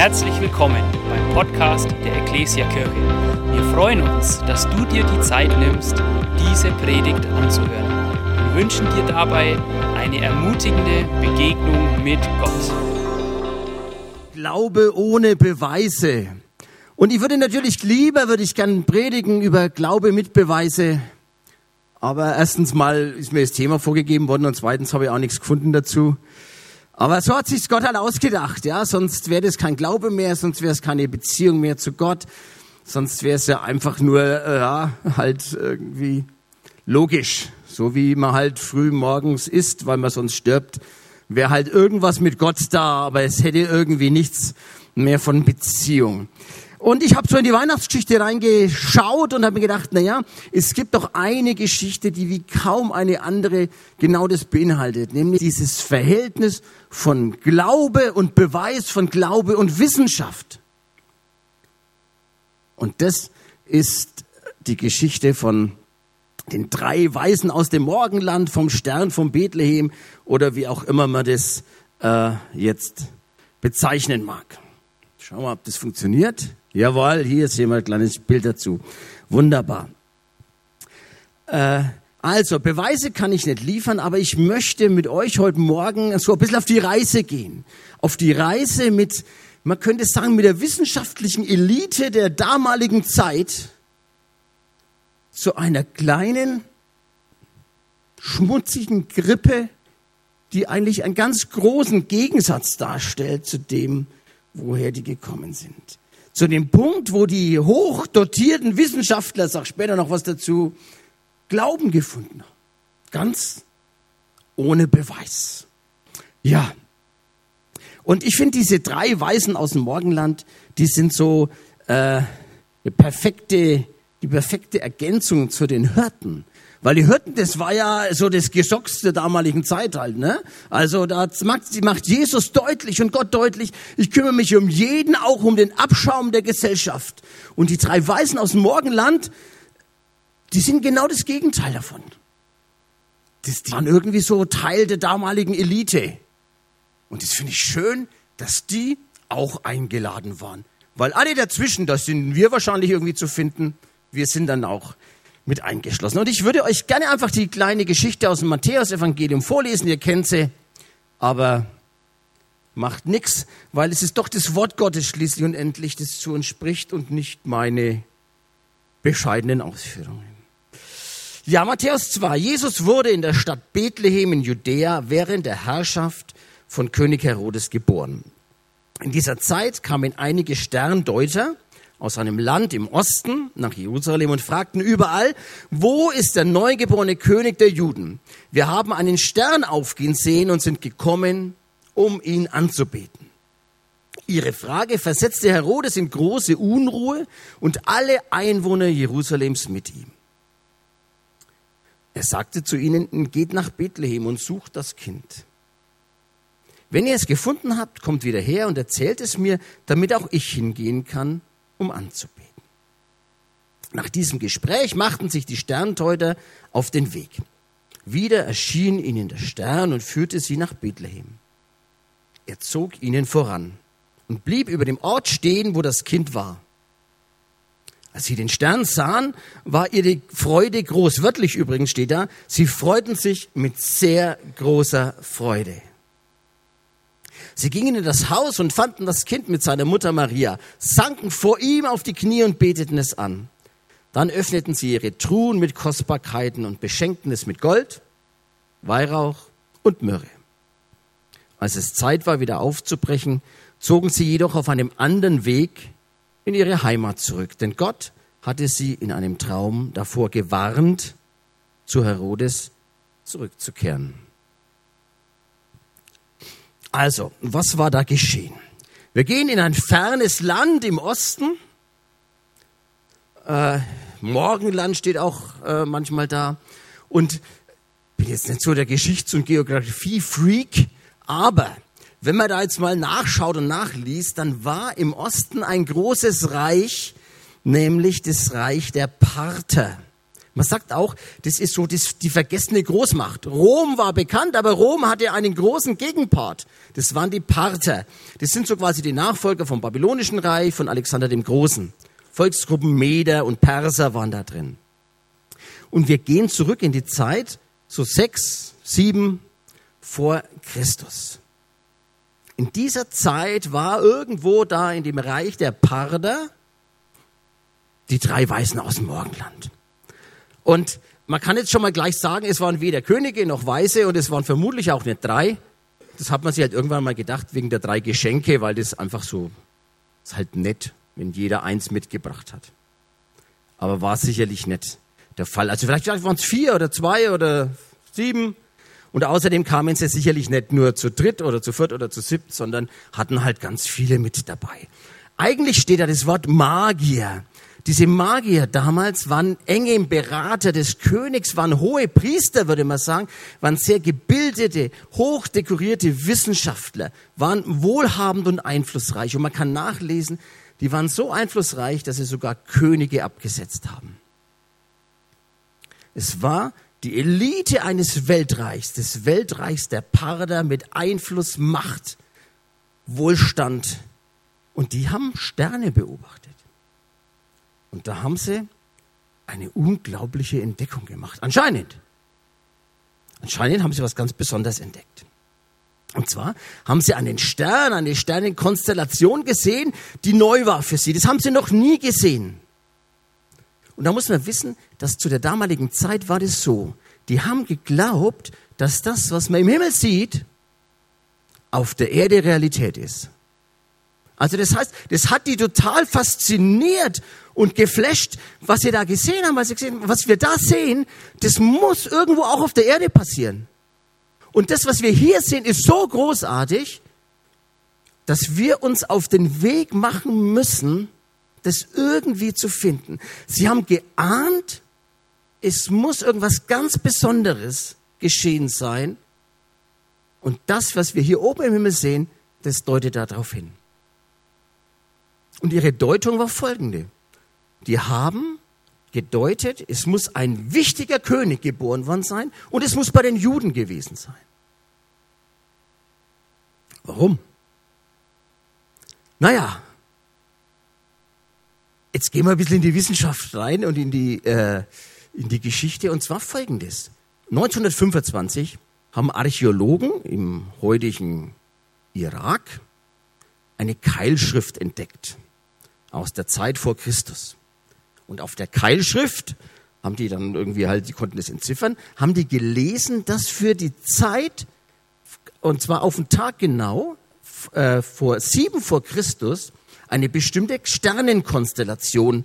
Herzlich willkommen beim Podcast der Ecclesia Kirche. Wir freuen uns, dass du dir die Zeit nimmst, diese Predigt anzuhören. Wir wünschen dir dabei eine ermutigende Begegnung mit Gott. Glaube ohne Beweise. Und ich würde natürlich lieber, würde ich gern predigen über Glaube mit Beweise. Aber erstens mal ist mir das Thema vorgegeben worden und zweitens habe ich auch nichts gefunden dazu. Aber so hat sich Gott halt ausgedacht, ja. Sonst wäre das kein Glaube mehr, sonst wäre es keine Beziehung mehr zu Gott, sonst wäre es ja einfach nur, äh, ja, halt irgendwie logisch. So wie man halt früh morgens isst, weil man sonst stirbt, wäre halt irgendwas mit Gott da, aber es hätte irgendwie nichts mehr von Beziehung. Und ich habe so in die Weihnachtsgeschichte reingeschaut und habe mir gedacht, na ja, es gibt doch eine Geschichte, die wie kaum eine andere genau das beinhaltet, nämlich dieses Verhältnis von Glaube und Beweis, von Glaube und Wissenschaft. Und das ist die Geschichte von den drei Weisen aus dem Morgenland, vom Stern von Bethlehem oder wie auch immer man das äh, jetzt bezeichnen mag. Schauen wir mal, ob das funktioniert. Jawohl, hier ist jemand ein kleines Bild dazu. Wunderbar. Äh, also, Beweise kann ich nicht liefern, aber ich möchte mit euch heute Morgen so ein bisschen auf die Reise gehen. Auf die Reise mit, man könnte sagen, mit der wissenschaftlichen Elite der damaligen Zeit zu einer kleinen, schmutzigen Grippe, die eigentlich einen ganz großen Gegensatz darstellt zu dem, woher die gekommen sind zu dem Punkt, wo die hochdotierten Wissenschaftler, sag später noch was dazu, Glauben gefunden. Ganz ohne Beweis. Ja. Und ich finde diese drei Weisen aus dem Morgenland, die sind so äh, eine perfekte, die perfekte Ergänzung zu den Hirten. Weil die Hirten, das war ja so das Gesocks der damaligen Zeit halt, ne? Also da macht, macht Jesus deutlich und Gott deutlich, ich kümmere mich um jeden, auch um den Abschaum der Gesellschaft. Und die drei Weisen aus dem Morgenland, die sind genau das Gegenteil davon. Die waren irgendwie so Teil der damaligen Elite. Und das finde ich schön, dass die auch eingeladen waren. Weil alle dazwischen, das sind wir wahrscheinlich irgendwie zu finden, wir sind dann auch mit eingeschlossen. Und ich würde euch gerne einfach die kleine Geschichte aus dem Matthäusevangelium vorlesen. Ihr kennt sie, aber macht nichts, weil es ist doch das Wort Gottes schließlich und endlich, das zu uns spricht und nicht meine bescheidenen Ausführungen. Ja, Matthäus 2. Jesus wurde in der Stadt Bethlehem in Judäa während der Herrschaft von König Herodes geboren. In dieser Zeit kamen einige Sterndeuter aus einem Land im Osten nach Jerusalem und fragten überall, wo ist der neugeborene König der Juden? Wir haben einen Stern aufgehen sehen und sind gekommen, um ihn anzubeten. Ihre Frage versetzte Herodes in große Unruhe und alle Einwohner Jerusalems mit ihm. Er sagte zu ihnen, geht nach Bethlehem und sucht das Kind. Wenn ihr es gefunden habt, kommt wieder her und erzählt es mir, damit auch ich hingehen kann um anzubeten. Nach diesem Gespräch machten sich die Sternteuter auf den Weg. Wieder erschien ihnen der Stern und führte sie nach Bethlehem. Er zog ihnen voran und blieb über dem Ort stehen, wo das Kind war. Als sie den Stern sahen, war ihre Freude groß. Wörtlich übrigens steht da, sie freuten sich mit sehr großer Freude. Sie gingen in das Haus und fanden das Kind mit seiner Mutter Maria, sanken vor ihm auf die Knie und beteten es an. Dann öffneten sie ihre Truhen mit Kostbarkeiten und beschenkten es mit Gold, Weihrauch und Myrrhe. Als es Zeit war, wieder aufzubrechen, zogen sie jedoch auf einem anderen Weg in ihre Heimat zurück, denn Gott hatte sie in einem Traum davor gewarnt, zu Herodes zurückzukehren. Also, was war da geschehen? Wir gehen in ein fernes Land im Osten. Äh, Morgenland steht auch äh, manchmal da. Und bin jetzt nicht so der Geschichts- und Geografie-Freak, aber wenn man da jetzt mal nachschaut und nachliest, dann war im Osten ein großes Reich, nämlich das Reich der Parther. Man sagt auch, das ist so die vergessene Großmacht. Rom war bekannt, aber Rom hatte einen großen Gegenpart. Das waren die Parther. Das sind so quasi die Nachfolger vom Babylonischen Reich, von Alexander dem Großen. Volksgruppen Meder und Perser waren da drin. Und wir gehen zurück in die Zeit, so sechs, sieben vor Christus. In dieser Zeit war irgendwo da in dem Reich der Parder die drei Weißen aus dem Morgenland. Und man kann jetzt schon mal gleich sagen, es waren weder Könige noch Weiße und es waren vermutlich auch nicht drei. Das hat man sich halt irgendwann mal gedacht wegen der drei Geschenke, weil das einfach so ist halt nett, wenn jeder eins mitgebracht hat. Aber war sicherlich nicht der Fall. Also vielleicht waren es vier oder zwei oder sieben. Und außerdem kamen sie sicherlich nicht nur zu dritt oder zu viert oder zu siebt, sondern hatten halt ganz viele mit dabei. Eigentlich steht da das Wort Magier. Diese Magier damals waren enge Berater des Königs, waren hohe Priester, würde man sagen, waren sehr gebildete, hochdekorierte Wissenschaftler, waren wohlhabend und einflussreich. Und man kann nachlesen, die waren so einflussreich, dass sie sogar Könige abgesetzt haben. Es war die Elite eines Weltreichs, des Weltreichs der Parder mit Einfluss, Macht, Wohlstand. Und die haben Sterne beobachtet. Und da haben sie eine unglaubliche Entdeckung gemacht. Anscheinend. Anscheinend haben sie was ganz Besonderes entdeckt. Und zwar haben sie einen Stern, eine Sternenkonstellation gesehen, die neu war für sie. Das haben sie noch nie gesehen. Und da muss man wissen, dass zu der damaligen Zeit war das so. Die haben geglaubt, dass das, was man im Himmel sieht, auf der Erde Realität ist. Also das heißt, das hat die total fasziniert und geflasht, was sie da gesehen haben, weil sie gesehen, was wir da sehen, das muss irgendwo auch auf der Erde passieren. Und das, was wir hier sehen, ist so großartig, dass wir uns auf den Weg machen müssen, das irgendwie zu finden. Sie haben geahnt, es muss irgendwas ganz Besonderes geschehen sein. Und das, was wir hier oben im Himmel sehen, das deutet darauf hin. Und ihre Deutung war folgende. Die haben gedeutet, es muss ein wichtiger König geboren worden sein und es muss bei den Juden gewesen sein. Warum? Naja, jetzt gehen wir ein bisschen in die Wissenschaft rein und in die, äh, in die Geschichte und zwar folgendes. 1925 haben Archäologen im heutigen Irak eine Keilschrift entdeckt aus der Zeit vor Christus. Und auf der Keilschrift haben die dann irgendwie halt, die konnten das entziffern, haben die gelesen, dass für die Zeit, und zwar auf den Tag genau, äh, vor sieben vor Christus, eine bestimmte Sternenkonstellation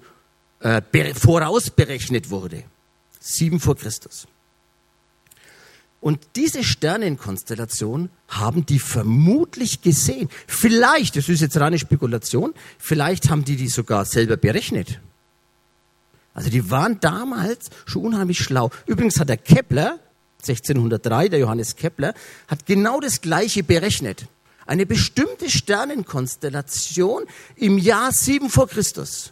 äh, vorausberechnet wurde. Sieben vor Christus. Und diese Sternenkonstellation haben die vermutlich gesehen. Vielleicht, das ist jetzt reine Spekulation, vielleicht haben die die sogar selber berechnet. Also die waren damals schon unheimlich schlau. Übrigens hat der Kepler, 1603, der Johannes Kepler, hat genau das Gleiche berechnet. Eine bestimmte Sternenkonstellation im Jahr 7 vor Christus.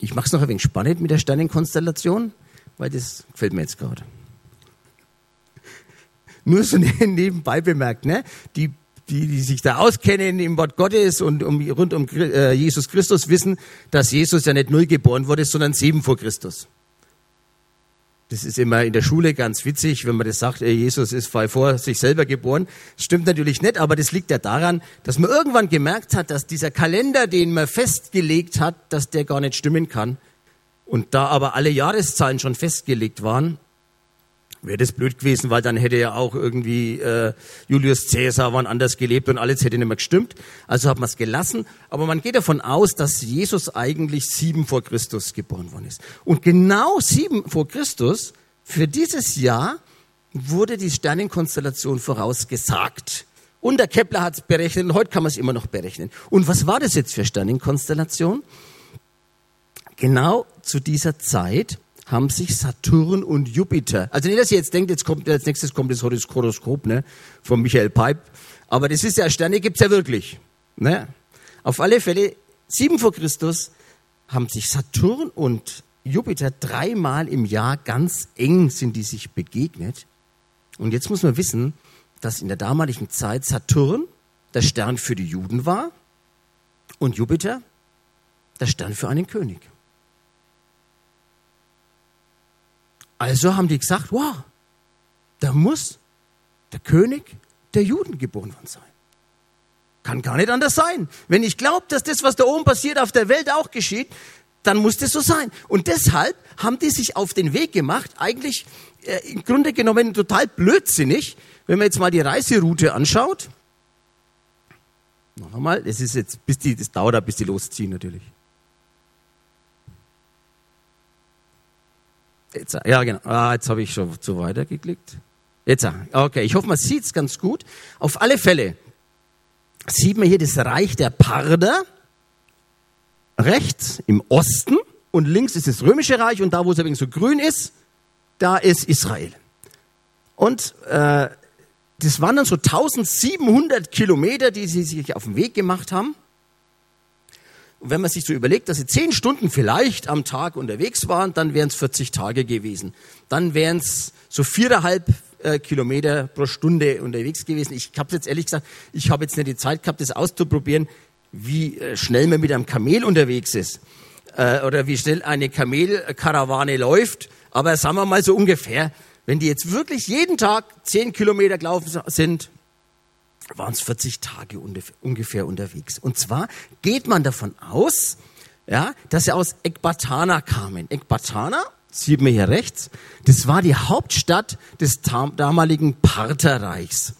Ich mache es noch ein wenig spannend mit der Sternenkonstellation weil das gefällt mir jetzt gerade. Nur so nebenbei bemerkt, ne? Die, die, die sich da auskennen im Wort Gottes und um, rund um äh, Jesus Christus wissen, dass Jesus ja nicht null geboren wurde, sondern sieben vor Christus. Das ist immer in der Schule ganz witzig, wenn man das sagt, Jesus ist vor sich selber geboren. Das stimmt natürlich nicht, aber das liegt ja daran, dass man irgendwann gemerkt hat, dass dieser Kalender, den man festgelegt hat, dass der gar nicht stimmen kann. Und da aber alle Jahreszahlen schon festgelegt waren, wäre das blöd gewesen, weil dann hätte ja auch irgendwie äh, Julius Caesar wann anders gelebt und alles hätte nicht mehr gestimmt. Also hat man es gelassen. Aber man geht davon aus, dass Jesus eigentlich sieben vor Christus geboren worden ist. Und genau sieben vor Christus, für dieses Jahr, wurde die Sternenkonstellation vorausgesagt. Und der Kepler hat es berechnet und heute kann man es immer noch berechnen. Und was war das jetzt für Sternenkonstellation? Genau zu dieser Zeit haben sich Saturn und Jupiter, also nicht, dass ihr jetzt denkt, jetzt kommt, als nächstes kommt das Horoskop, ne, von Michael Peip, aber das ist ja, Sterne gibt's ja wirklich, ne. Auf alle Fälle, sieben vor Christus, haben sich Saturn und Jupiter dreimal im Jahr ganz eng sind die sich begegnet. Und jetzt muss man wissen, dass in der damaligen Zeit Saturn der Stern für die Juden war und Jupiter der Stern für einen König. Also haben die gesagt, wow, da muss der König der Juden geboren worden sein. Kann gar nicht anders sein. Wenn ich glaube, dass das, was da oben passiert, auf der Welt auch geschieht, dann muss das so sein. Und deshalb haben die sich auf den Weg gemacht, eigentlich äh, im Grunde genommen total blödsinnig, wenn man jetzt mal die Reiseroute anschaut. Noch einmal, das ist jetzt, bis die, das dauert, bis die losziehen natürlich. Jetzt, ja, genau. Ah, jetzt habe ich schon zu weiter geklickt. Jetzt, okay, ich hoffe, man sieht es ganz gut. Auf alle Fälle sieht man hier das Reich der Parder. Rechts im Osten und links ist das römische Reich und da, wo es wenig so grün ist, da ist Israel. Und äh, das waren dann so 1700 Kilometer, die sie sich auf den Weg gemacht haben. Und wenn man sich so überlegt, dass sie zehn Stunden vielleicht am Tag unterwegs waren, dann wären es 40 Tage gewesen. Dann wären es so viereinhalb äh, Kilometer pro Stunde unterwegs gewesen. Ich habe jetzt ehrlich gesagt, ich habe jetzt nicht die Zeit gehabt, das auszuprobieren, wie äh, schnell man mit einem Kamel unterwegs ist äh, oder wie schnell eine Kamelkarawane läuft. Aber sagen wir mal so ungefähr, wenn die jetzt wirklich jeden Tag zehn Kilometer gelaufen sind, waren es 40 Tage ungefähr unterwegs. Und zwar geht man davon aus, ja, dass sie aus Ekbatana kamen. Ekbatana, sieht man hier rechts, das war die Hauptstadt des damaligen Partherreichs.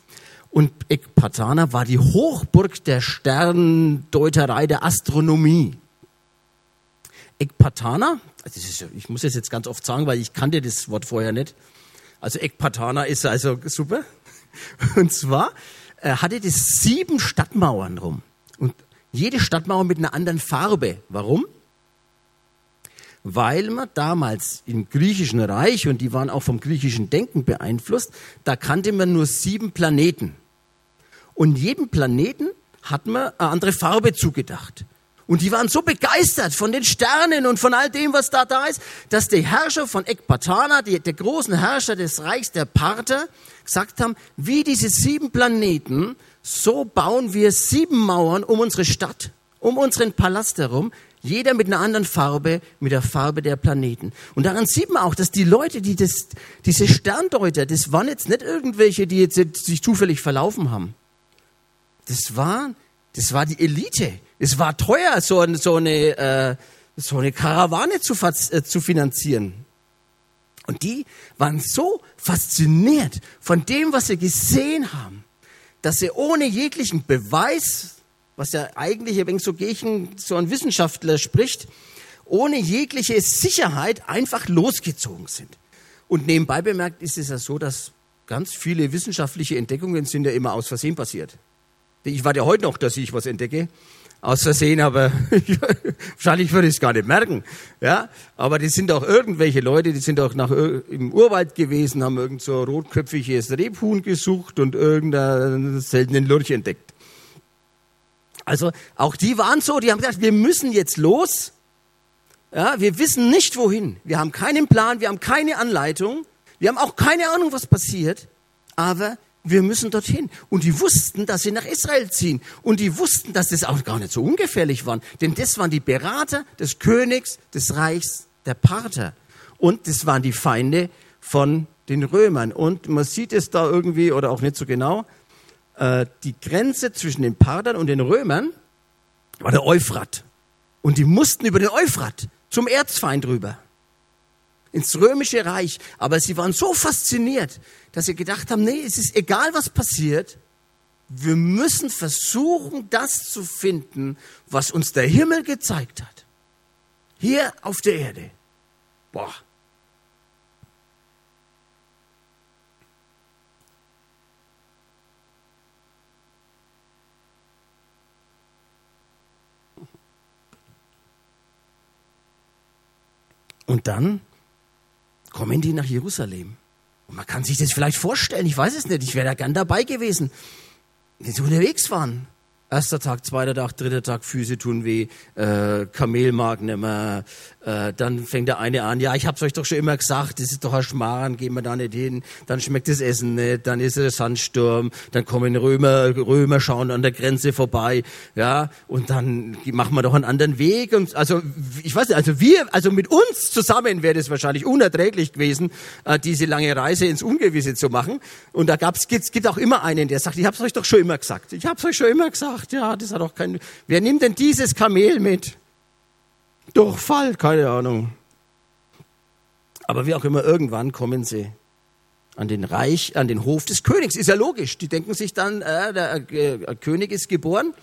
Und Ekbatana war die Hochburg der Sterndeuterei der Astronomie. Ekbatana, also ist, ich muss es jetzt ganz oft sagen, weil ich kannte das Wort vorher nicht. Also Ekbatana ist also super. Und zwar äh, hatte das sieben Stadtmauern rum. Und jede Stadtmauer mit einer anderen Farbe. Warum? Weil man damals im griechischen Reich, und die waren auch vom griechischen Denken beeinflusst, da kannte man nur sieben Planeten. Und jedem Planeten hat man eine andere Farbe zugedacht. Und die waren so begeistert von den Sternen und von all dem, was da da ist, dass der Herrscher von Ekbatana, die, der großen Herrscher des Reichs der Parther, gesagt haben, wie diese sieben Planeten, so bauen wir sieben Mauern um unsere Stadt, um unseren Palast herum, jeder mit einer anderen Farbe, mit der Farbe der Planeten. Und daran sieht man auch, dass die Leute, die das, diese Sterndeuter, das waren jetzt nicht irgendwelche, die jetzt sich zufällig verlaufen haben. Das war, das war die Elite. Es war teuer, so, so eine, äh, so eine Karawane zu, äh, zu finanzieren. Und die waren so fasziniert von dem, was sie gesehen haben, dass sie ohne jeglichen Beweis, was ja eigentlich wenig so gegen so ein Wissenschaftler spricht, ohne jegliche Sicherheit einfach losgezogen sind. Und nebenbei bemerkt ist es ja so, dass ganz viele wissenschaftliche Entdeckungen sind ja immer aus Versehen passiert. Ich warte ja heute noch, dass ich was entdecke aus Versehen, aber wahrscheinlich würde ich es gar nicht merken. Ja, aber die sind auch irgendwelche Leute, die sind auch nach im Urwald gewesen, haben irgend so rotköpfiges Rebhuhn gesucht und irgendeinen seltenen Lurch entdeckt. Also auch die waren so, die haben gesagt, wir müssen jetzt los. Ja, wir wissen nicht wohin. Wir haben keinen Plan, wir haben keine Anleitung, wir haben auch keine Ahnung, was passiert. Aber wir müssen dorthin. Und die wussten, dass sie nach Israel ziehen. Und die wussten, dass das auch gar nicht so ungefährlich war. Denn das waren die Berater des Königs, des Reichs, der Parther. Und das waren die Feinde von den Römern. Und man sieht es da irgendwie, oder auch nicht so genau, äh, die Grenze zwischen den Parthern und den Römern war der Euphrat. Und die mussten über den Euphrat zum Erzfeind rüber ins römische Reich. Aber sie waren so fasziniert, dass sie gedacht haben, nee, es ist egal, was passiert. Wir müssen versuchen, das zu finden, was uns der Himmel gezeigt hat. Hier auf der Erde. Boah. Und dann kommen die nach Jerusalem. Und man kann sich das vielleicht vorstellen, ich weiß es nicht, ich wäre da gern dabei gewesen, wenn sie unterwegs waren. Erster Tag, zweiter Tag, dritter Tag, Füße tun weh, äh, Kamel mag nimmer. Äh, dann fängt der eine an, ja, ich hab's euch doch schon immer gesagt, das ist doch ein Schmarrn, gehen wir da nicht hin. Dann schmeckt das Essen nicht, dann ist es Sandsturm, dann kommen Römer, Römer schauen an der Grenze vorbei, ja, und dann machen wir doch einen anderen Weg. Und also ich weiß nicht, also wir, also mit uns zusammen wäre das wahrscheinlich unerträglich gewesen, äh, diese lange Reise ins Ungewisse zu machen. Und da gab's, gibt, gibt auch immer einen, der sagt, ich hab's euch doch schon immer gesagt. Ich hab's euch schon immer gesagt gesagt, ja, das hat doch kein. Wer nimmt denn dieses Kamel mit? Durchfall, keine Ahnung. Aber wie auch immer, irgendwann kommen sie an den Reich, an den Hof des Königs. Ist ja logisch. Die denken sich dann, äh, der äh, König ist geboren.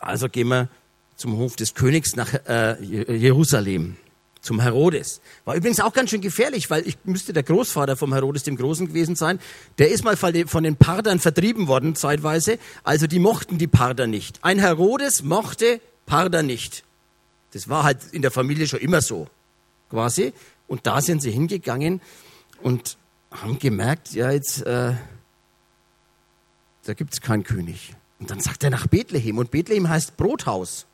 Also gehen wir zum Hof des Königs nach äh, Jerusalem zum Herodes. War übrigens auch ganz schön gefährlich, weil ich müsste der Großvater vom Herodes dem Großen gewesen sein. Der ist mal von den Pardern vertrieben worden zeitweise. Also die mochten die Parder nicht. Ein Herodes mochte Parder nicht. Das war halt in der Familie schon immer so, quasi. Und da sind sie hingegangen und haben gemerkt, ja jetzt, äh, da gibt's keinen König. Und dann sagt er nach Bethlehem. Und Bethlehem heißt Brothaus.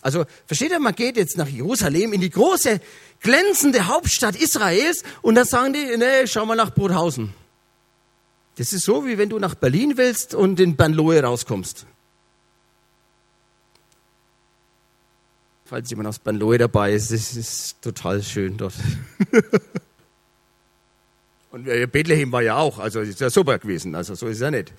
Also versteht ihr, man geht jetzt nach Jerusalem in die große, glänzende Hauptstadt Israels und dann sagen die, nee, schau mal nach Brothausen. Das ist so, wie wenn du nach Berlin willst und in Bernlohe rauskommst. Falls jemand aus Bernlohe dabei ist, es ist total schön dort. und Bethlehem war ja auch, also ist ja super gewesen, also so ist es ja nicht.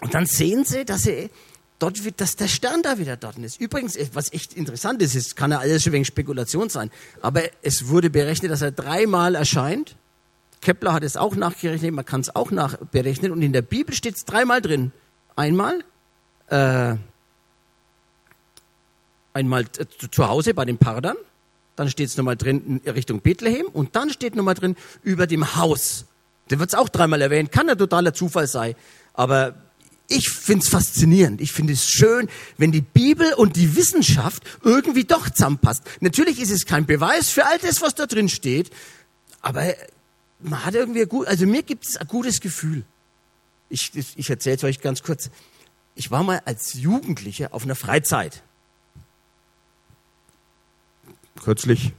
Und dann sehen sie, dass sie dort wird, dass der Stern da wieder dort ist. Übrigens, was echt interessant ist, es kann ja alles schon wegen Spekulation sein, aber es wurde berechnet, dass er dreimal erscheint. Kepler hat es auch nachgerechnet, man kann es auch nachberechnen und in der Bibel steht es dreimal drin. Einmal, äh, einmal zu Hause bei den Pardern, dann steht es nochmal drin in Richtung Bethlehem und dann steht nochmal drin über dem Haus. Da wird es auch dreimal erwähnt, kann ja totaler Zufall sein, aber ich finde es faszinierend. Ich finde es schön, wenn die Bibel und die Wissenschaft irgendwie doch zusammenpasst. Natürlich ist es kein Beweis für all das, was da drin steht, aber man hat irgendwie gut, also mir gibt es ein gutes Gefühl. Ich, ich erzähle es euch ganz kurz. Ich war mal als Jugendlicher auf einer Freizeit. Kürzlich.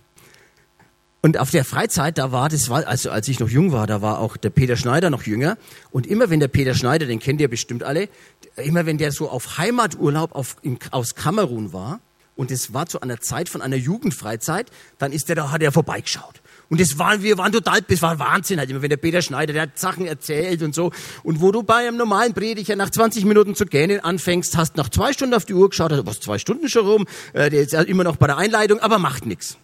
Und auf der Freizeit, da war, das war, also als ich noch jung war, da war auch der Peter Schneider noch jünger. Und immer wenn der Peter Schneider, den kennt ihr bestimmt alle, immer wenn der so auf Heimaturlaub auf, in, aus Kamerun war, und es war zu einer Zeit von einer Jugendfreizeit, dann ist der da, hat er vorbeigeschaut. Und das waren, wir waren total, das war Wahnsinn halt immer, wenn der Peter Schneider, der hat Sachen erzählt und so. Und wo du bei einem normalen Prediger nach 20 Minuten zu gähnen anfängst, hast nach zwei Stunden auf die Uhr geschaut, also was, zwei Stunden schon rum, äh, der ist ja immer noch bei der Einleitung, aber macht nichts.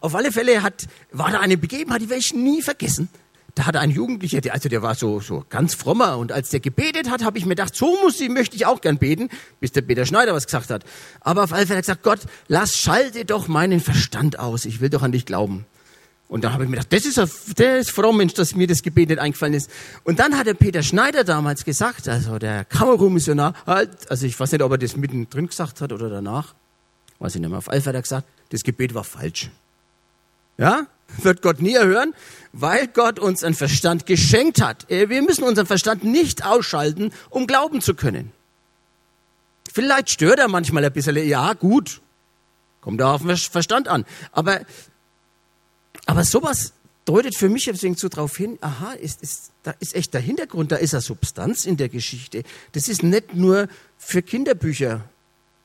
Auf alle Fälle hat, war da eine Begebenheit, die werde ich nie vergessen. Da hat ein Jugendlicher, der, also der war so, so ganz frommer und als der gebetet hat, habe ich mir gedacht, so muss ich, möchte ich auch gern beten, bis der Peter Schneider was gesagt hat. Aber auf alle Fälle hat er gesagt, Gott, lass, schalte doch meinen Verstand aus, ich will doch an dich glauben. Und dann habe ich mir gedacht, das ist, ein, der ist fromm, Mensch, dass mir das Gebet nicht eingefallen ist. Und dann hat der Peter Schneider damals gesagt, also der Kamerun-Missionar, halt, also ich weiß nicht, ob er das mittendrin gesagt hat oder danach, weiß ich nicht mehr. Auf alle Fälle hat er gesagt, das Gebet war falsch. Ja? Wird Gott nie erhören, weil Gott uns einen Verstand geschenkt hat. Äh, wir müssen unseren Verstand nicht ausschalten, um glauben zu können. Vielleicht stört er manchmal ein bisschen, ja, gut. Kommt da auf den Verstand an. Aber, aber sowas deutet für mich deswegen so drauf hin, aha, ist, ist, da ist echt der Hintergrund, da ist eine Substanz in der Geschichte. Das ist nicht nur für Kinderbücher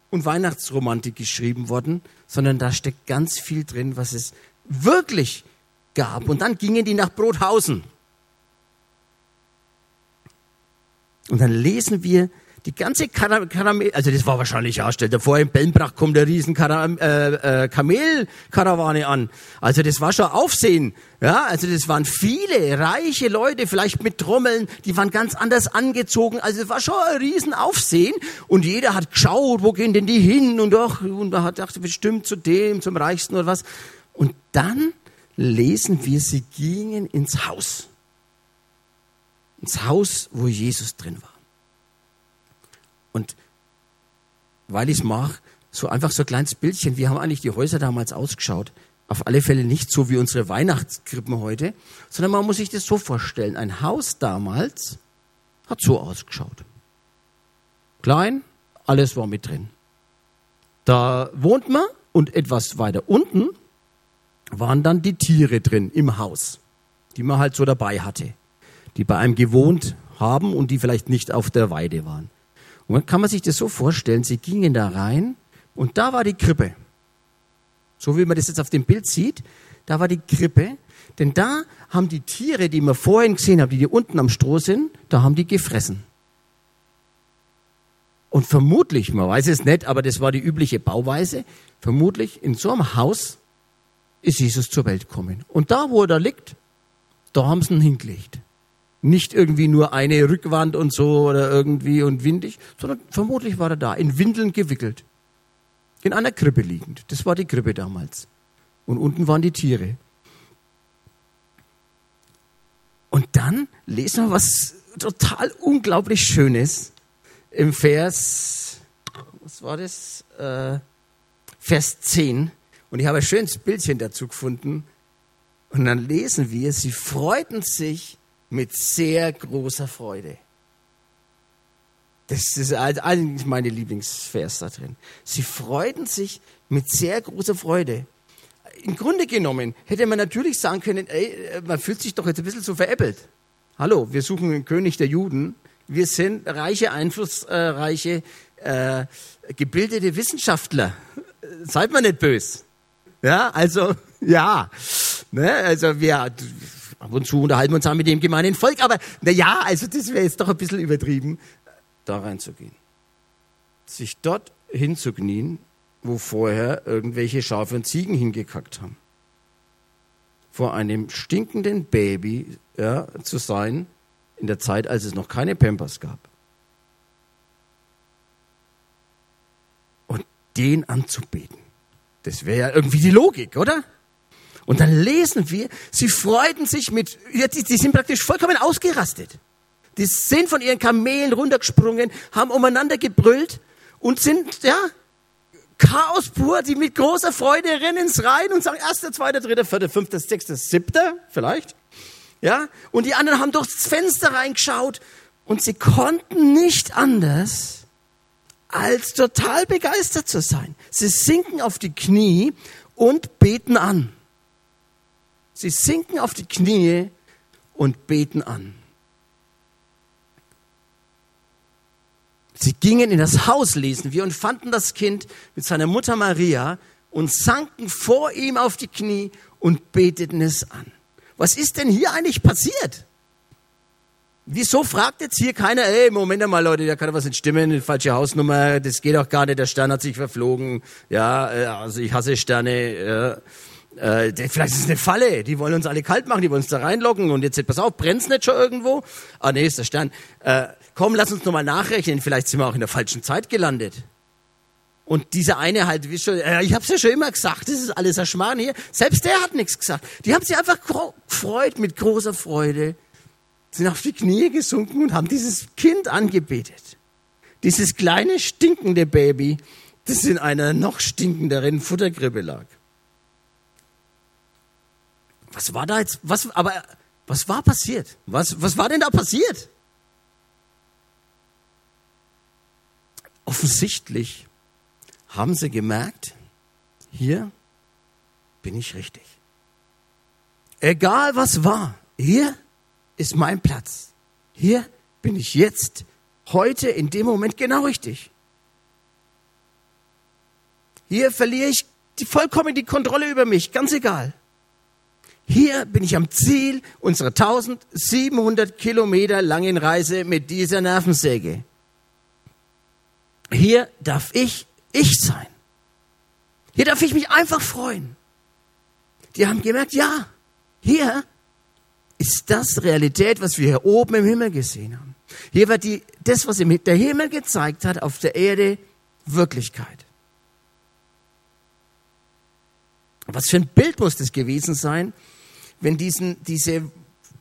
und Weihnachtsromantik geschrieben worden, sondern da steckt ganz viel drin, was es wirklich gab. Und dann gingen die nach Brothausen. Und dann lesen wir die ganze Karamell, also das war wahrscheinlich ja, stellt vor, in Bellenbrach kommt der riesen Karam, äh, äh, Kamelkarawane an. Also das war schon Aufsehen. Ja, also das waren viele reiche Leute, vielleicht mit Trommeln, die waren ganz anders angezogen. Also es war schon ein riesen Aufsehen. Und jeder hat geschaut, wo gehen denn die hin? Und doch, und da hat dachte bestimmt zu dem, zum Reichsten oder was. Und dann lesen wir, sie gingen ins Haus. Ins Haus, wo Jesus drin war. Und weil ich es mache, so einfach so ein kleines Bildchen, wie haben eigentlich die Häuser damals ausgeschaut? Auf alle Fälle nicht so wie unsere Weihnachtskrippen heute, sondern man muss sich das so vorstellen. Ein Haus damals hat so ausgeschaut. klein, alles war mit drin. Da wohnt man und etwas weiter unten waren dann die Tiere drin im Haus, die man halt so dabei hatte, die bei einem gewohnt haben und die vielleicht nicht auf der Weide waren. Und dann kann man sich das so vorstellen, sie gingen da rein und da war die Krippe. So wie man das jetzt auf dem Bild sieht, da war die Krippe, denn da haben die Tiere, die man vorhin gesehen haben, die hier unten am Stroh sind, da haben die gefressen. Und vermutlich, man weiß es nicht, aber das war die übliche Bauweise, vermutlich in so einem Haus ist Jesus zur Welt gekommen. Und da, wo er da liegt, da haben sie ihn hingelegt. Nicht irgendwie nur eine Rückwand und so oder irgendwie und windig, sondern vermutlich war er da, in Windeln gewickelt. In einer Krippe liegend. Das war die Krippe damals. Und unten waren die Tiere. Und dann lesen wir was total unglaublich Schönes im Vers, was war das? Äh, Vers 10. Und ich habe ein schönes Bildchen dazu gefunden. Und dann lesen wir, sie freuten sich mit sehr großer Freude. Das ist eigentlich meine Lieblingsvers da drin. Sie freuten sich mit sehr großer Freude. Im Grunde genommen hätte man natürlich sagen können, ey, man fühlt sich doch jetzt ein bisschen so veräppelt. Hallo, wir suchen den König der Juden wir sind reiche, einflussreiche, äh, gebildete Wissenschaftler. Seid mal nicht böse. Ja, also, ja. Ne, also wir, ab und zu unterhalten uns auch mit dem gemeinen Volk, aber na ja, also das wäre jetzt doch ein bisschen übertrieben, da reinzugehen. Sich dort hinzuknien, wo vorher irgendwelche Schafe und Ziegen hingekackt haben. Vor einem stinkenden Baby ja, zu sein, in der Zeit, als es noch keine Pampers gab. Und den anzubeten. Das wäre ja irgendwie die Logik, oder? Und dann lesen wir, sie freuten sich mit, ja, die, die sind praktisch vollkommen ausgerastet. Die sind von ihren Kamelen runtergesprungen, haben umeinander gebrüllt und sind, ja, Chaos pur, die mit großer Freude rennen ins Rein und sagen, erster, zweiter, dritter, vierter, fünfter, sechster, siebter, vielleicht. Ja? Und die anderen haben durchs Fenster reingeschaut und sie konnten nicht anders, als total begeistert zu sein. Sie sinken auf die Knie und beten an. Sie sinken auf die Knie und beten an. Sie gingen in das Haus, lesen wir, und fanden das Kind mit seiner Mutter Maria und sanken vor ihm auf die Knie und beteten es an was ist denn hier eigentlich passiert? Wieso fragt jetzt hier keiner, ey, Moment mal, Leute, da kann was nicht stimmen, die falsche Hausnummer, das geht doch gar nicht, der Stern hat sich verflogen, ja, äh, also ich hasse Sterne, äh, äh, vielleicht ist es eine Falle, die wollen uns alle kalt machen, die wollen uns da reinlocken und jetzt, pass auf, brennt's nicht schon irgendwo? Ah, nee, ist der Stern. Äh, komm, lass uns nochmal nachrechnen, vielleicht sind wir auch in der falschen Zeit gelandet. Und dieser eine halt, wie schon, äh, ich hab's ja schon immer gesagt, das ist alles ein Schmarrn hier. Selbst der hat nichts gesagt. Die haben sich einfach gefreut, mit großer Freude, sind auf die Knie gesunken und haben dieses Kind angebetet. Dieses kleine, stinkende Baby, das in einer noch stinkenderen Futtergrippe lag. Was war da jetzt, was, aber, was war passiert? Was, was war denn da passiert? Offensichtlich haben sie gemerkt, hier bin ich richtig. Egal was war, hier ist mein Platz. Hier bin ich jetzt, heute, in dem Moment genau richtig. Hier verliere ich die, vollkommen die Kontrolle über mich, ganz egal. Hier bin ich am Ziel unserer 1700 Kilometer langen Reise mit dieser Nervensäge. Hier darf ich ich sein. Hier darf ich mich einfach freuen. Die haben gemerkt, ja, hier ist das Realität, was wir hier oben im Himmel gesehen haben. Hier wird die, das, was der Himmel gezeigt hat, auf der Erde Wirklichkeit. Was für ein Bild muss das gewesen sein, wenn diesen, diese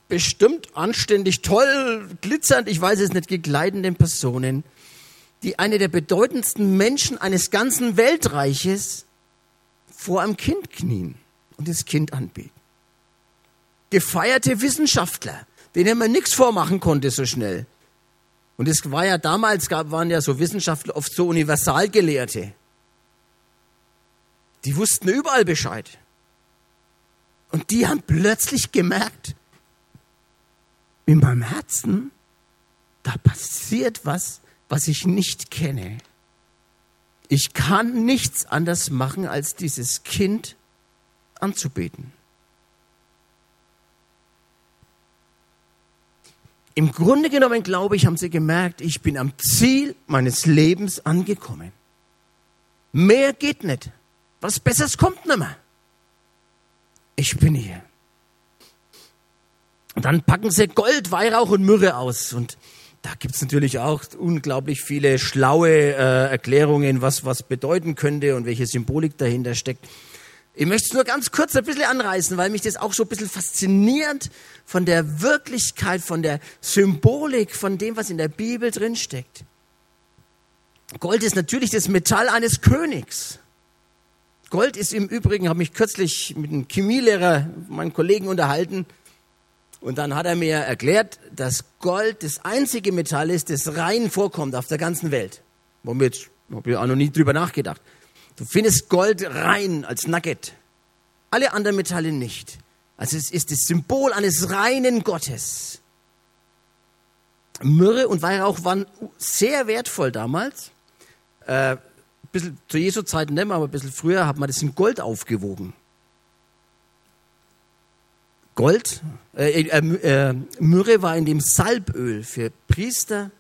bestimmt anständig, toll, glitzernd, ich weiß es nicht, gekleidenden Personen die eine der bedeutendsten Menschen eines ganzen Weltreiches vor einem Kind knien und das Kind anbeten. Gefeierte Wissenschaftler, denen man nichts vormachen konnte so schnell. Und es war ja damals, gab, waren ja so Wissenschaftler oft so Universalgelehrte. Die wussten überall Bescheid. Und die haben plötzlich gemerkt, in meinem Herzen, da passiert was, was ich nicht kenne. Ich kann nichts anders machen, als dieses Kind anzubeten. Im Grunde genommen, glaube ich, haben sie gemerkt, ich bin am Ziel meines Lebens angekommen. Mehr geht nicht. Was Besseres kommt nicht mehr. Ich bin hier. Und dann packen sie Gold, Weihrauch und Myrrhe aus. Und da gibt's natürlich auch unglaublich viele schlaue äh, Erklärungen, was was bedeuten könnte und welche Symbolik dahinter steckt. Ich möchte es nur ganz kurz ein bisschen anreißen, weil mich das auch so ein bisschen fasziniert von der Wirklichkeit, von der Symbolik, von dem, was in der Bibel drinsteckt. Gold ist natürlich das Metall eines Königs. Gold ist im Übrigen, habe mich kürzlich mit einem Chemielehrer, meinen Kollegen unterhalten, und dann hat er mir erklärt, dass Gold das einzige Metall ist, das rein vorkommt auf der ganzen Welt. Womit habe ich auch noch nie drüber nachgedacht. Du findest Gold rein als Nugget. Alle anderen Metalle nicht. Also es ist das Symbol eines reinen Gottes. Myrrhe und Weihrauch waren sehr wertvoll damals. Äh, bisschen zu Jesu Zeiten nicht mehr, aber ein bisschen früher hat man das in Gold aufgewogen. Gold, äh, äh, äh, Myrrhe war in dem Salböl für Priester,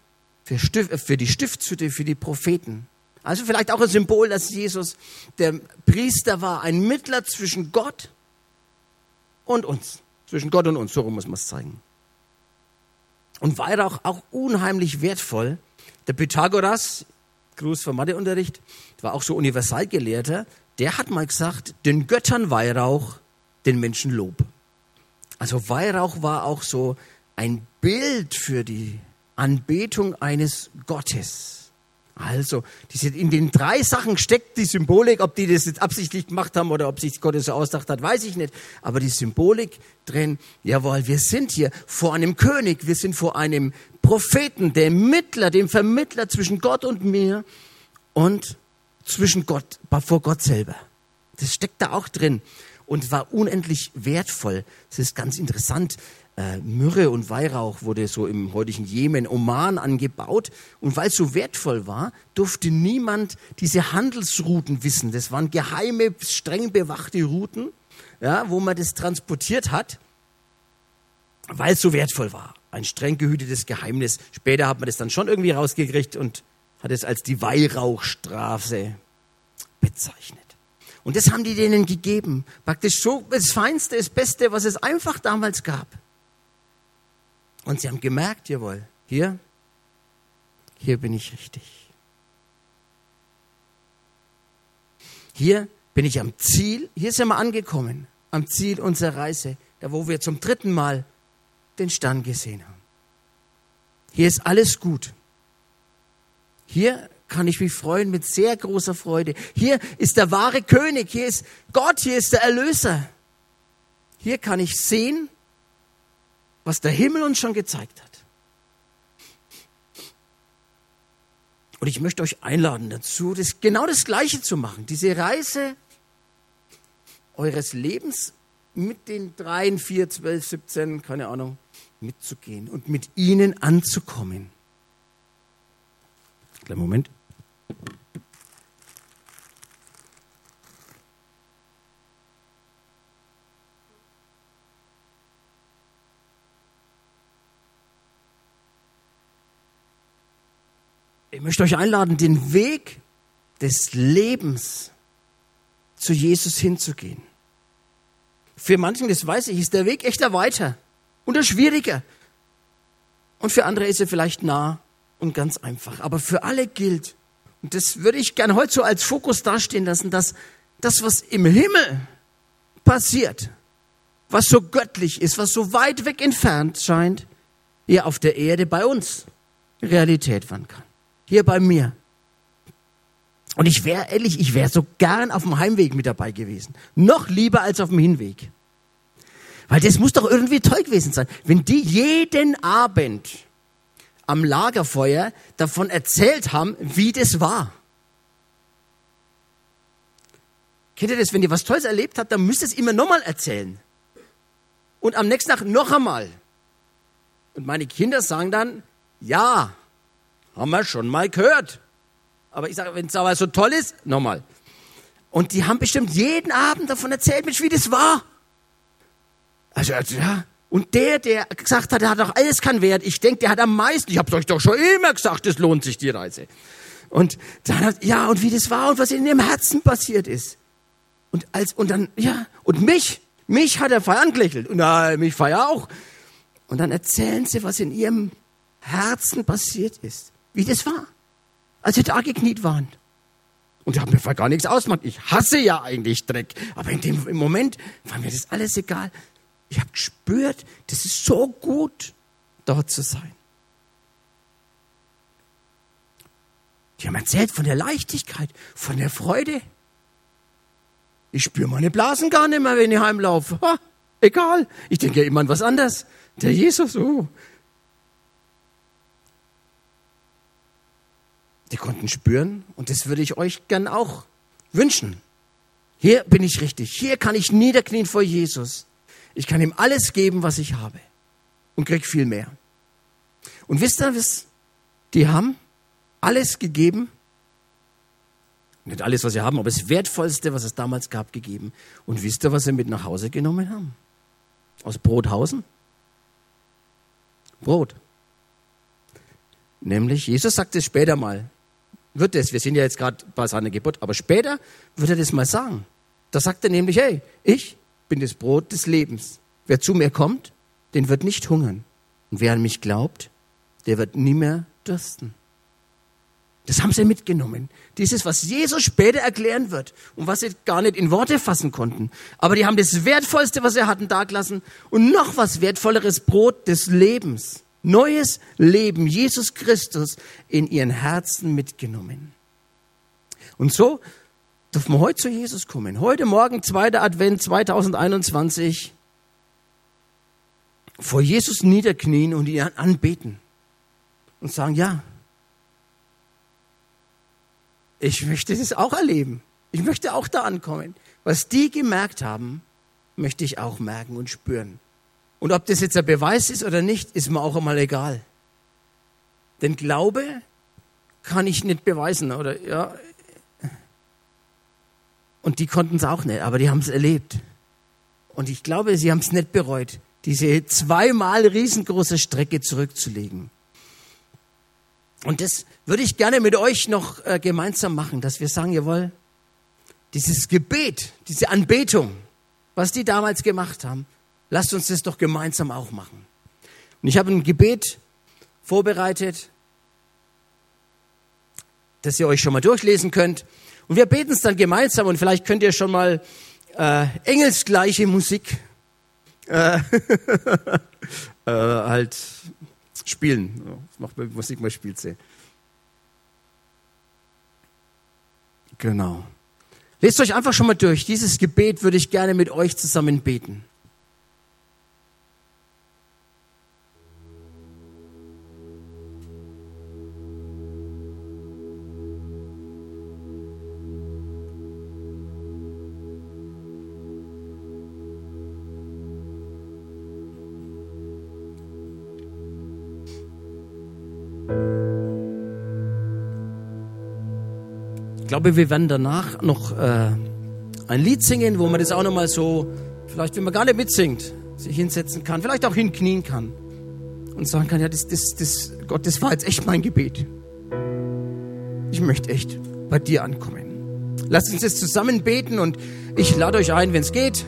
für, Stift, für die Stiftshütte, für die Propheten. Also vielleicht auch ein Symbol, dass Jesus der Priester war, ein Mittler zwischen Gott und uns. Zwischen Gott und uns, so muss man es zeigen. Und war auch, auch unheimlich wertvoll. Der Pythagoras, Gruß vom Matheunterricht, war auch so Universalgelehrter, der hat mal gesagt, den Göttern Weihrauch, den Menschen Lob. Also Weihrauch war auch so ein Bild für die Anbetung eines Gottes. Also, in den drei Sachen steckt die Symbolik, ob die das jetzt absichtlich gemacht haben oder ob sich Gott das so ausdacht hat, weiß ich nicht. Aber die Symbolik drin, jawohl, wir sind hier vor einem König, wir sind vor einem Propheten, dem Mittler, dem Vermittler zwischen Gott und mir und zwischen Gott, vor Gott selber. Das steckt da auch drin und war unendlich wertvoll. Das ist ganz interessant äh, Myrrhe und Weihrauch wurde so im heutigen Jemen, Oman angebaut. Und weil es so wertvoll war, durfte niemand diese Handelsrouten wissen. Das waren geheime, streng bewachte Routen, ja, wo man das transportiert hat, weil es so wertvoll war. Ein streng gehütetes Geheimnis. Später hat man das dann schon irgendwie rausgekriegt und hat es als die Weihrauchstraße bezeichnet. Und das haben die denen gegeben. Praktisch so das Feinste, das Beste, was es einfach damals gab. Und sie haben gemerkt, jawohl, hier, hier bin ich richtig. Hier bin ich am Ziel, hier sind wir angekommen, am Ziel unserer Reise, da wo wir zum dritten Mal den Stern gesehen haben. Hier ist alles gut. Hier kann ich mich freuen mit sehr großer Freude. Hier ist der wahre König, hier ist Gott, hier ist der Erlöser. Hier kann ich sehen, was der Himmel uns schon gezeigt hat. Und ich möchte euch einladen dazu, das, genau das Gleiche zu machen. Diese Reise eures Lebens mit den dreien, vier, zwölf, siebzehn, keine Ahnung, mitzugehen und mit ihnen anzukommen. Kleinen Moment. Ich möchte euch einladen, den Weg des Lebens zu Jesus hinzugehen. Für manchen, das weiß ich, ist der Weg echter weiter und er schwieriger. Und für andere ist er vielleicht nah und ganz einfach. Aber für alle gilt, und das würde ich gern heute so als Fokus dastehen lassen, dass das, was im Himmel passiert, was so göttlich ist, was so weit weg entfernt scheint, hier auf der Erde bei uns Realität werden kann hier bei mir. Und ich wäre ehrlich, ich wäre so gern auf dem Heimweg mit dabei gewesen. Noch lieber als auf dem Hinweg. Weil das muss doch irgendwie toll gewesen sein, wenn die jeden Abend am Lagerfeuer davon erzählt haben, wie das war. Kennt ihr das? Wenn ihr was Tolles erlebt habt, dann müsst ihr es immer nochmal erzählen. Und am nächsten Tag noch einmal. Und meine Kinder sagen dann, ja, haben wir schon mal gehört. Aber ich sage, wenn es aber so toll ist, nochmal. Und die haben bestimmt jeden Abend davon erzählt, Mensch, wie das war. Also, also ja. Und der, der gesagt hat, der hat doch alles keinen Wert. Ich denke, der hat am meisten. Ich habe euch doch schon immer gesagt, es lohnt sich die Reise. Und dann hat, ja, und wie das war und was in ihrem Herzen passiert ist. Und als, und dann, ja, und mich, mich hat er feiern gelächelt. Und na, mich feier auch. Und dann erzählen sie, was in ihrem Herzen passiert ist. Wie das war. Als sie da gekniet waren. Und die haben mir gar nichts ausgemacht. Ich hasse ja eigentlich Dreck. Aber in dem im Moment war mir das alles egal. Ich habe gespürt, das ist so gut, dort zu sein. Die haben erzählt von der Leichtigkeit, von der Freude. Ich spüre meine Blasen gar nicht mehr, wenn ich heimlaufe. Ha, egal, ich denke ja immer an was anderes. Der Jesus, oh. Die konnten spüren und das würde ich euch gern auch wünschen. Hier bin ich richtig. Hier kann ich niederknien vor Jesus. Ich kann ihm alles geben, was ich habe und krieg viel mehr. Und wisst ihr, was? Die haben alles gegeben. Nicht alles, was sie haben, aber das Wertvollste, was es damals gab, gegeben. Und wisst ihr, was sie mit nach Hause genommen haben? Aus Brothausen? Brot. Nämlich, Jesus sagt es später mal. Wird es, wir sind ja jetzt gerade bei seiner Geburt, aber später wird er das mal sagen. Da sagt er nämlich, hey, ich bin das Brot des Lebens. Wer zu mir kommt, den wird nicht hungern. Und wer an mich glaubt, der wird nie mehr dürsten. Das haben sie mitgenommen. Dieses, was Jesus später erklären wird und was sie gar nicht in Worte fassen konnten. Aber die haben das Wertvollste, was sie hatten, da gelassen und noch was Wertvolleres, Brot des Lebens. Neues Leben, Jesus Christus in ihren Herzen mitgenommen. Und so dürfen wir heute zu Jesus kommen. Heute Morgen, zweiter Advent 2021, vor Jesus niederknien und ihn anbeten und sagen, ja, ich möchte das auch erleben. Ich möchte auch da ankommen. Was die gemerkt haben, möchte ich auch merken und spüren. Und ob das jetzt ein Beweis ist oder nicht, ist mir auch einmal egal. Denn Glaube kann ich nicht beweisen, oder ja, und die konnten es auch nicht, aber die haben es erlebt. Und ich glaube, sie haben es nicht bereut, diese zweimal riesengroße Strecke zurückzulegen. Und das würde ich gerne mit euch noch äh, gemeinsam machen, dass wir sagen, jawohl, dieses Gebet, diese Anbetung, was die damals gemacht haben, lasst uns das doch gemeinsam auch machen. Und ich habe ein Gebet vorbereitet, das ihr euch schon mal durchlesen könnt. Und wir beten es dann gemeinsam und vielleicht könnt ihr schon mal äh, engelsgleiche Musik äh, äh, halt spielen. Das macht bei Musik, mal spielt sie. Genau. Lest euch einfach schon mal durch. Dieses Gebet würde ich gerne mit euch zusammen beten. Glaube, wir werden danach noch äh, ein Lied singen, wo man das auch nochmal so, vielleicht wenn man gar nicht mitsingt, sich hinsetzen kann, vielleicht auch hinknien kann und sagen kann, ja, das, das, das, Gott, das war jetzt echt mein Gebet. Ich möchte echt bei dir ankommen. Lasst uns das zusammen beten und ich lade euch ein, wenn es geht.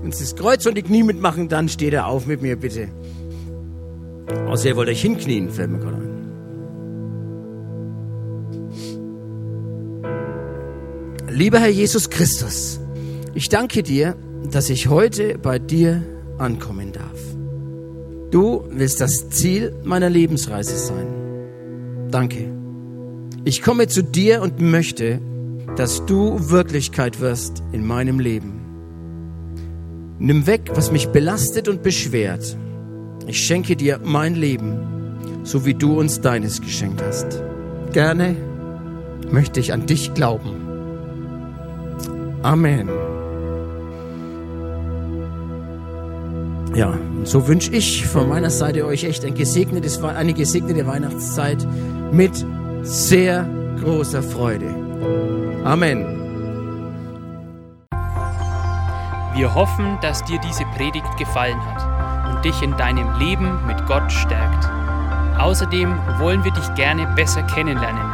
Wenn Sie das Kreuz und die Knie mitmachen, dann steht er auf mit mir, bitte. Außer ihr wollt euch hinknien, fällt mir gerade Lieber Herr Jesus Christus, ich danke dir, dass ich heute bei dir ankommen darf. Du willst das Ziel meiner Lebensreise sein. Danke. Ich komme zu dir und möchte, dass du Wirklichkeit wirst in meinem Leben. Nimm weg, was mich belastet und beschwert. Ich schenke dir mein Leben so wie du uns deines geschenkt hast. Gerne möchte ich an dich glauben. Amen. Ja, so wünsche ich von meiner Seite euch echt ein gesegnetes, eine gesegnete Weihnachtszeit mit sehr großer Freude. Amen. Wir hoffen, dass dir diese Predigt gefallen hat und dich in deinem Leben mit Gott stärkt. Außerdem wollen wir dich gerne besser kennenlernen.